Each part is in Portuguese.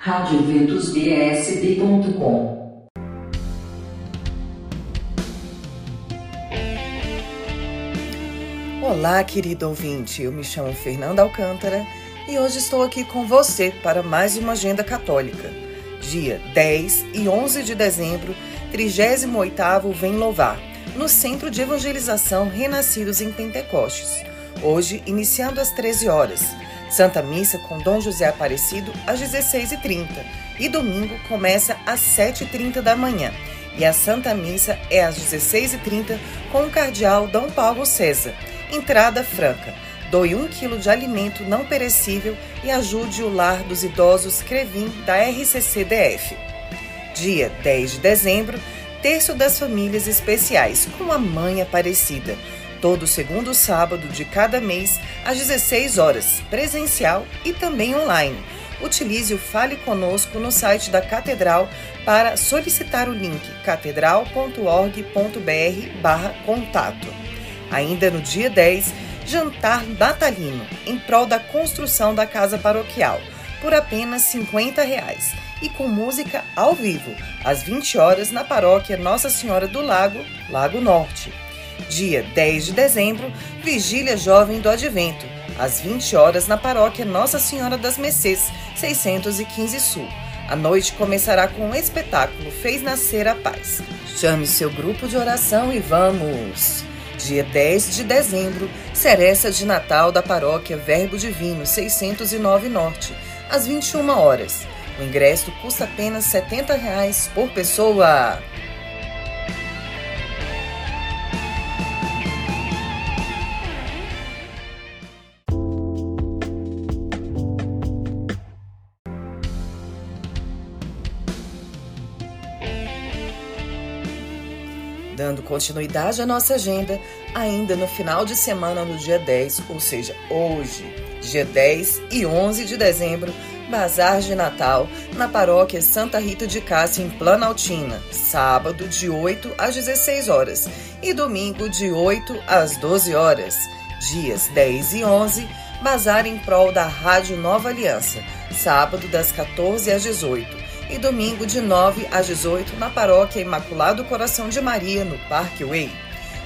radioventusbsb.com Olá, querido ouvinte. Eu me chamo Fernanda Alcântara e hoje estou aqui com você para mais uma Agenda Católica. Dia 10 e 11 de dezembro, 38º Vem Louvar, no Centro de Evangelização Renascidos em Pentecostes. Hoje, iniciando às 13 horas. Santa Missa com Dom José Aparecido às 16h30 e domingo começa às 7h30 da manhã. E a Santa Missa é às 16h30 com o cardeal Dom Paulo César. Entrada franca. Doe um quilo de alimento não perecível e ajude o lar dos idosos Crevim da RCCDF. Dia 10 de dezembro, Terço das Famílias Especiais com a Mãe Aparecida todo segundo sábado de cada mês, às 16 horas, presencial e também online. Utilize o Fale Conosco no site da Catedral para solicitar o link catedral.org.br barra contato. Ainda no dia 10, jantar natalino, em prol da construção da casa paroquial, por apenas 50 reais, e com música ao vivo, às 20 horas na paróquia Nossa Senhora do Lago, Lago Norte. Dia 10 de dezembro, Vigília Jovem do Advento, às 20 horas na paróquia Nossa Senhora das Mercês, 615 Sul. A noite começará com um espetáculo Fez Nascer a Paz. Chame seu grupo de oração e vamos! Dia 10 de dezembro, Seresta de Natal da Paróquia Verbo Divino, 609 Norte, às 21 horas. O ingresso custa apenas 70 reais por pessoa. Dando continuidade à nossa agenda, ainda no final de semana, no dia 10, ou seja, hoje, dia 10 e 11 de dezembro, Bazar de Natal na paróquia Santa Rita de Cássia, em Planaltina, sábado de 8 às 16 horas. E domingo de 8 às 12 horas. Dias 10 e 11, Bazar em prol da Rádio Nova Aliança, sábado das 14 às 18 e domingo de 9 às 18 na Paróquia Imaculado Coração de Maria, no Parque Way.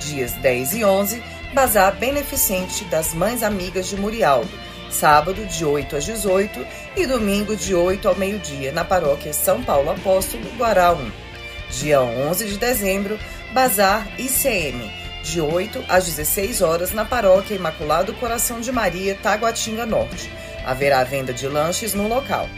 Dias 10 e 11, Bazar Beneficente das Mães Amigas de Murialdo, sábado de 8 às 18 e domingo de 8 ao meio-dia na Paróquia São Paulo Apóstolo, Guará 1. Dia 11 de dezembro, Bazar ICM, de 8 às 16 horas na Paróquia Imaculado Coração de Maria, Taguatinga Norte. Haverá venda de lanches no local.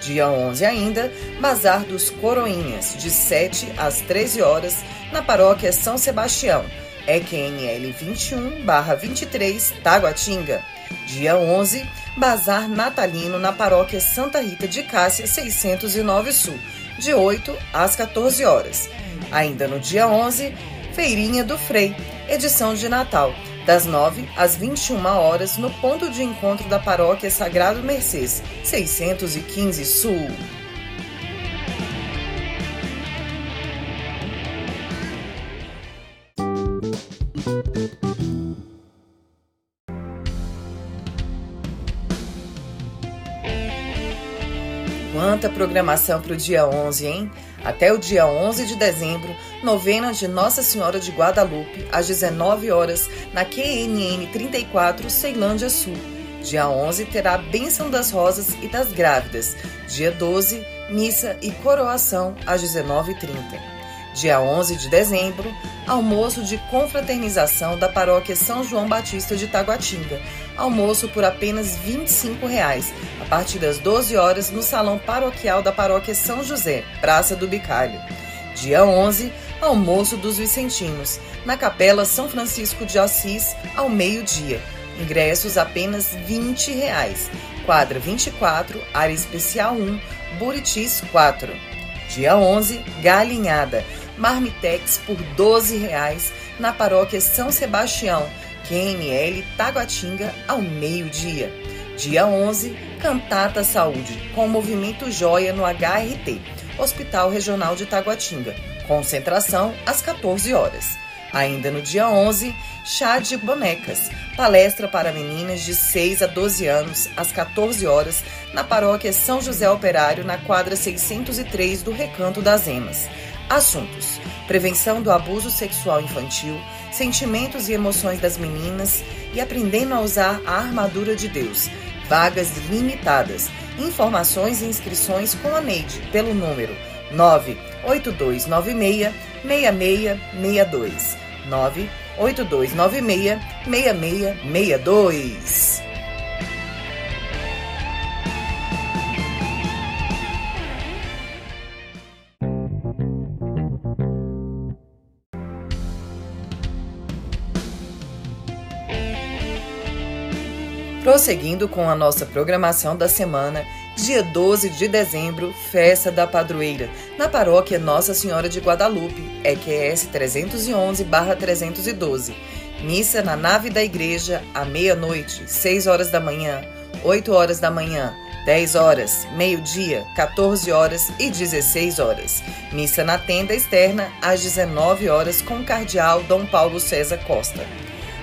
Dia 11 ainda, Bazar dos Coroinhas, de 7 às 13 horas, na paróquia São Sebastião, EQNL 21-23, Taguatinga. Dia 11, Bazar Natalino na paróquia Santa Rita de Cássia, 609 Sul, de 8 às 14 horas. Ainda no dia 11, Feirinha do Frei, edição de Natal, das 9 às 21 horas, no ponto de encontro da Paróquia Sagrado Mercês, 615 Sul. Quanta programação para o dia 11, hein? Até o dia 11 de dezembro, novena de Nossa Senhora de Guadalupe, às 19 horas, na QNN 34, Ceilândia Sul. Dia 11 terá a Bênção das Rosas e das Grávidas. Dia 12, missa e coroação às 19h30. Dia 11 de dezembro, almoço de confraternização da paróquia São João Batista de Taguatinga. Almoço por apenas 25 reais, a partir das 12 horas no salão paroquial da paróquia São José, Praça do Bicalho. Dia 11, almoço dos Vicentinos, na Capela São Francisco de Assis, ao meio-dia. Ingressos apenas 20 reais. Quadra 24, área especial 1, Buritis 4. Dia 11, galinhada Marmitex por R$ 12,00 na paróquia São Sebastião, QNL Taguatinga, ao meio-dia. Dia 11, Cantata Saúde, com movimento Joia no HRT, Hospital Regional de Taguatinga. Concentração às 14 horas. Ainda no dia 11, chá de bonecas, palestra para meninas de 6 a 12 anos, às 14 horas, na paróquia São José Operário, na quadra 603 do Recanto das Emas. Assuntos: prevenção do abuso sexual infantil, sentimentos e emoções das meninas e aprendendo a usar a armadura de Deus. Vagas limitadas. Informações e inscrições com a Neide pelo número 98296 6662. 98296 6662. Prosseguindo com a nossa programação da semana, dia 12 de dezembro, festa da padroeira, na paróquia Nossa Senhora de Guadalupe, EQS 311-312. Missa na nave da igreja, à meia-noite, 6 horas da manhã, 8 horas da manhã, 10 horas, meio-dia, 14 horas e 16 horas. Missa na tenda externa, às 19 horas, com o cardeal Dom Paulo César Costa.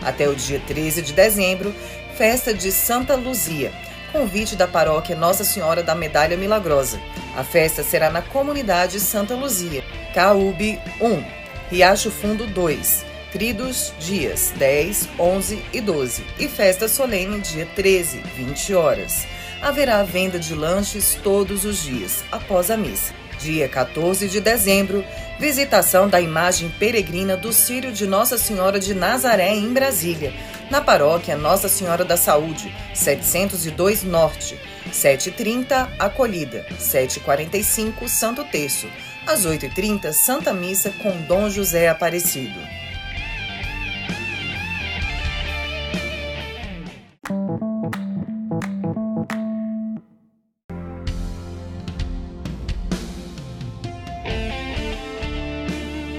Até o dia 13 de dezembro, Festa de Santa Luzia. Convite da paróquia Nossa Senhora da Medalha Milagrosa. A festa será na comunidade Santa Luzia. Caúbe 1, Riacho Fundo 2, Tridos dias 10, 11 e 12 e festa solene dia 13, 20 horas. Haverá venda de lanches todos os dias após a missa. Dia 14 de dezembro, visitação da imagem peregrina do Círio de Nossa Senhora de Nazaré em Brasília, na paróquia Nossa Senhora da Saúde, 702 Norte, 7h30 Acolhida, 7h45 Santo Terço, às 8h30 Santa Missa com Dom José Aparecido.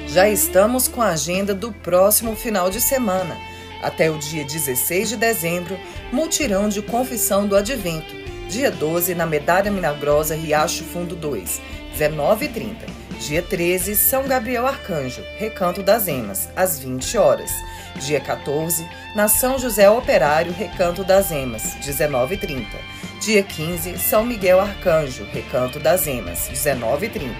Já estamos com a agenda do próximo final de semana até o dia 16 de dezembro, multirão de confissão do advento. Dia 12, na Medalha Milagrosa Riacho Fundo 2, 19h30. Dia 13, São Gabriel Arcanjo, Recanto das Emas, às 20 horas. Dia 14, na São José Operário, Recanto das Emas, 19h30. Dia 15, São Miguel Arcanjo, Recanto das Emas, 19h30.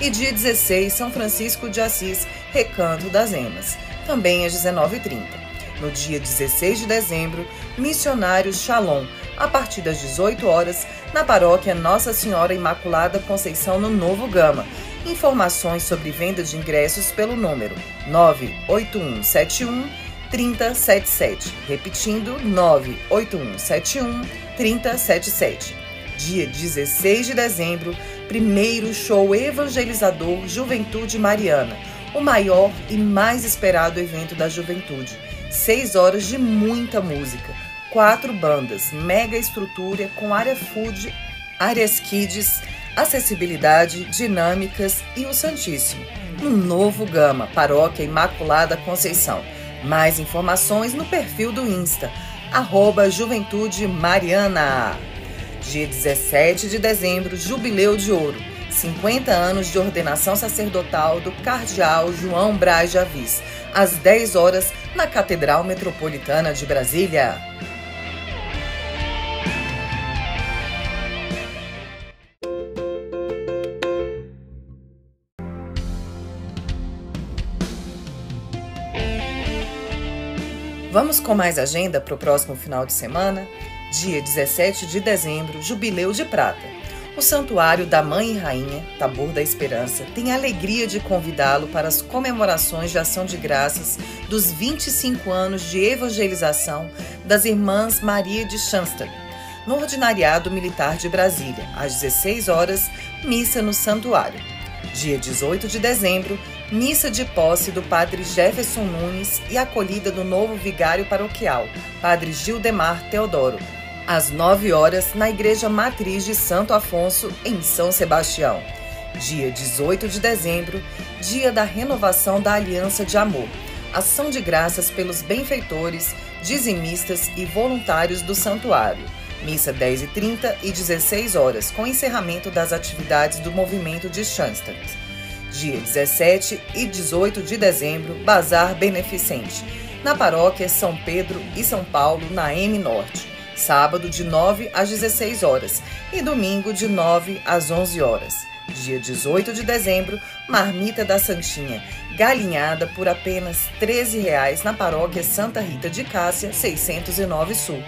E dia 16, São Francisco de Assis, Recanto das Emas, também às 19h30 no dia 16 de dezembro, Missionários Shalom, a partir das 18 horas, na paróquia Nossa Senhora Imaculada Conceição, no Novo Gama. Informações sobre venda de ingressos pelo número 98171 3077. Repetindo, 98171 3077. Dia 16 de dezembro, primeiro show evangelizador Juventude Mariana, o maior e mais esperado evento da juventude Seis horas de muita música, quatro bandas, mega estrutura com área food, áreas kids, acessibilidade, dinâmicas e o Santíssimo. No novo Gama, Paróquia Imaculada Conceição. Mais informações no perfil do Insta, arroba Juventude Mariana. Dia 17 de dezembro, Jubileu de Ouro. 50 anos de ordenação sacerdotal do cardeal João Braz de Avis, às 10 horas, na Catedral Metropolitana de Brasília. Vamos com mais agenda para o próximo final de semana? Dia 17 de dezembro, Jubileu de Prata. O Santuário da Mãe e Rainha, Tabor da Esperança, tem a alegria de convidá-lo para as comemorações de ação de graças dos 25 anos de evangelização das Irmãs Maria de Schanster, no Ordinariado Militar de Brasília, às 16 horas, missa no Santuário. Dia 18 de dezembro, missa de posse do Padre Jefferson Nunes e acolhida do novo vigário paroquial, Padre Gildemar Teodoro, às 9 horas, na Igreja Matriz de Santo Afonso, em São Sebastião. Dia 18 de dezembro, dia da renovação da Aliança de Amor. Ação de graças pelos benfeitores, dizimistas e voluntários do santuário. Missa 10 e 30 e 16 horas, com encerramento das atividades do movimento de Schanstatt. Dia 17 e 18 de dezembro, Bazar Beneficente. Na paróquia São Pedro e São Paulo, na M Norte. Sábado, de 9 às 16 horas e domingo, de 9 às 11 horas. Dia 18 de dezembro, Marmita da Santinha, galinhada por apenas R$ 13,00 na paróquia Santa Rita de Cássia, 609 Sul.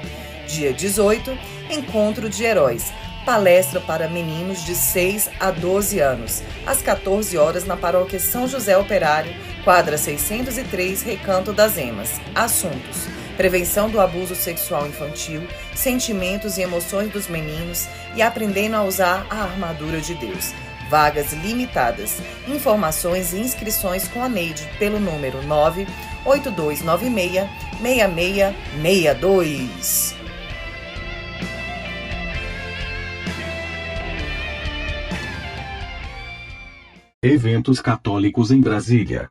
Dia 18, Encontro de Heróis, palestra para meninos de 6 a 12 anos, às 14 horas na paróquia São José Operário, quadra 603, Recanto das Emas. Assuntos: prevenção do abuso sexual infantil, sentimentos e emoções dos meninos e aprendendo a usar a armadura de Deus. Vagas limitadas. Informações e inscrições com a Neide pelo número 98296 6662. Eventos católicos em Brasília.